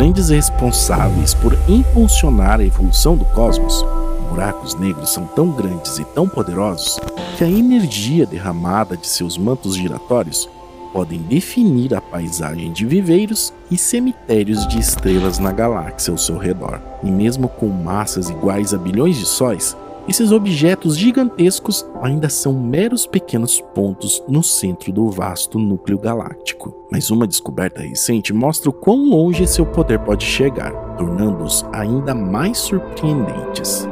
grandes responsáveis por impulsionar a evolução do cosmos, buracos negros são tão grandes e tão poderosos que a energia derramada de seus mantos giratórios podem definir a paisagem de viveiros e cemitérios de estrelas na galáxia ao seu redor. E mesmo com massas iguais a bilhões de sóis, esses objetos gigantescos ainda são meros pequenos pontos no centro do vasto núcleo galáctico. Mas uma descoberta recente mostra o quão longe seu poder pode chegar, tornando-os ainda mais surpreendentes.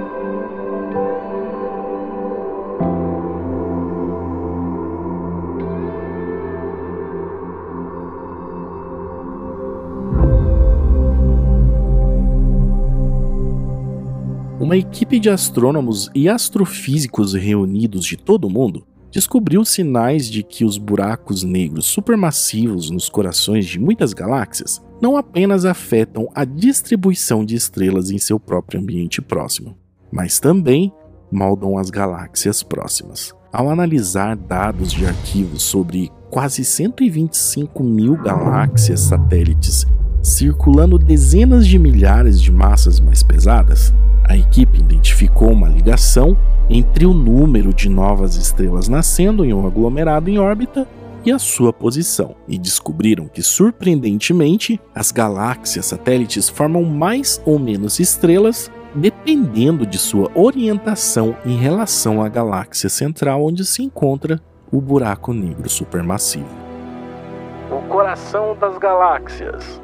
Uma equipe de astrônomos e astrofísicos reunidos de todo o mundo descobriu sinais de que os buracos negros supermassivos nos corações de muitas galáxias não apenas afetam a distribuição de estrelas em seu próprio ambiente próximo, mas também moldam as galáxias próximas. Ao analisar dados de arquivos sobre quase 125 mil galáxias satélites circulando dezenas de milhares de massas mais pesadas, a equipe identificou uma ligação entre o número de novas estrelas nascendo em um aglomerado em órbita e a sua posição, e descobriram que, surpreendentemente, as galáxias satélites formam mais ou menos estrelas dependendo de sua orientação em relação à galáxia central onde se encontra o buraco negro supermassivo. O coração das galáxias.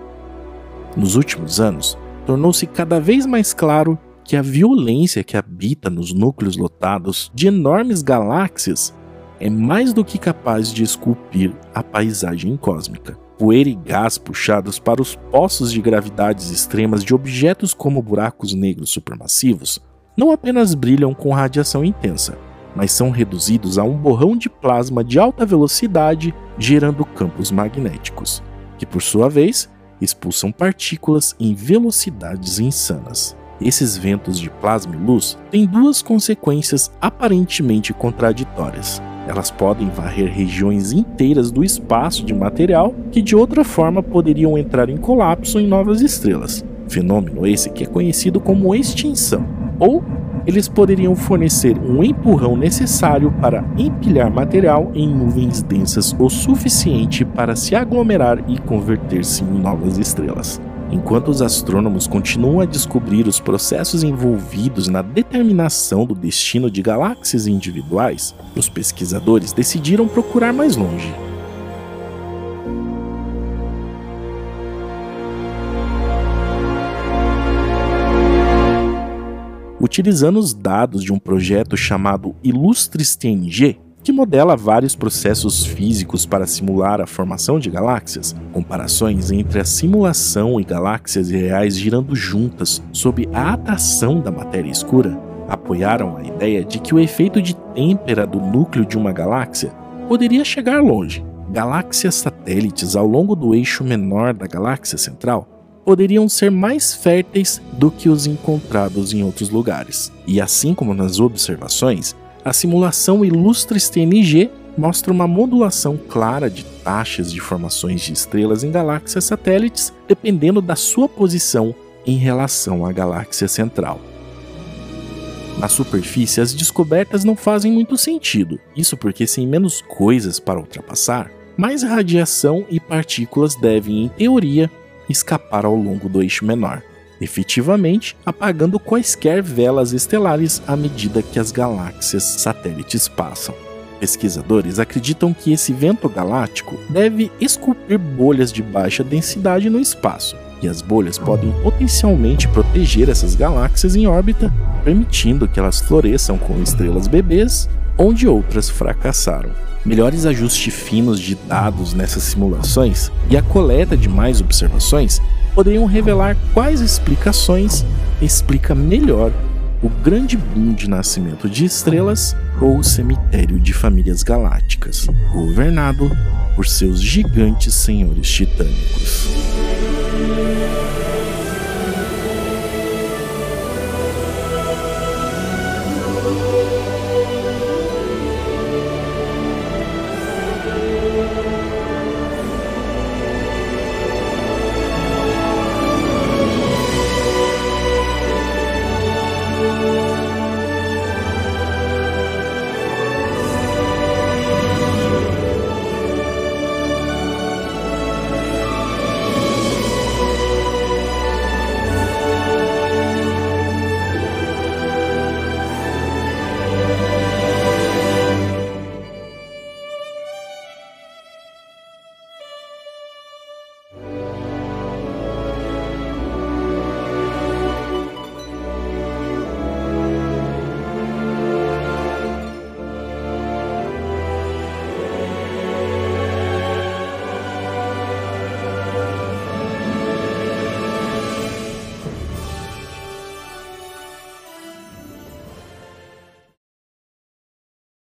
Nos últimos anos, tornou-se cada vez mais claro que a violência que habita nos núcleos lotados de enormes galáxias é mais do que capaz de esculpir a paisagem cósmica. Poeira e gás puxados para os poços de gravidades extremas de objetos como buracos negros supermassivos não apenas brilham com radiação intensa, mas são reduzidos a um borrão de plasma de alta velocidade gerando campos magnéticos, que por sua vez expulsam partículas em velocidades insanas. Esses ventos de plasma e luz têm duas consequências aparentemente contraditórias. Elas podem varrer regiões inteiras do espaço de material que de outra forma poderiam entrar em colapso em novas estrelas. Fenômeno esse que é conhecido como extinção. Ou eles poderiam fornecer um empurrão necessário para empilhar material em nuvens densas o suficiente para se aglomerar e converter-se em novas estrelas. Enquanto os astrônomos continuam a descobrir os processos envolvidos na determinação do destino de galáxias individuais, os pesquisadores decidiram procurar mais longe. Utilizando os dados de um projeto chamado Illustres TNG, que modela vários processos físicos para simular a formação de galáxias, comparações entre a simulação e galáxias reais girando juntas sob a atração da matéria escura, apoiaram a ideia de que o efeito de têmpera do núcleo de uma galáxia poderia chegar longe. Galáxias satélites ao longo do eixo menor da galáxia central poderiam ser mais férteis do que os encontrados em outros lugares. E assim como nas observações, a simulação Illustres TNG mostra uma modulação clara de taxas de formações de estrelas em galáxias satélites, dependendo da sua posição em relação à galáxia central. Na superfície, as descobertas não fazem muito sentido, isso porque sem menos coisas para ultrapassar, mais radiação e partículas devem, em teoria, escapar ao longo do eixo menor efetivamente apagando quaisquer velas estelares à medida que as galáxias satélites passam. Pesquisadores acreditam que esse vento galáctico deve esculpir bolhas de baixa densidade no espaço, e as bolhas podem potencialmente proteger essas galáxias em órbita, permitindo que elas floresçam com estrelas bebês onde outras fracassaram. Melhores ajustes finos de dados nessas simulações e a coleta de mais observações poderiam revelar quais explicações explica melhor o grande boom de nascimento de estrelas ou o cemitério de famílias galácticas, governado por seus gigantes senhores titânicos.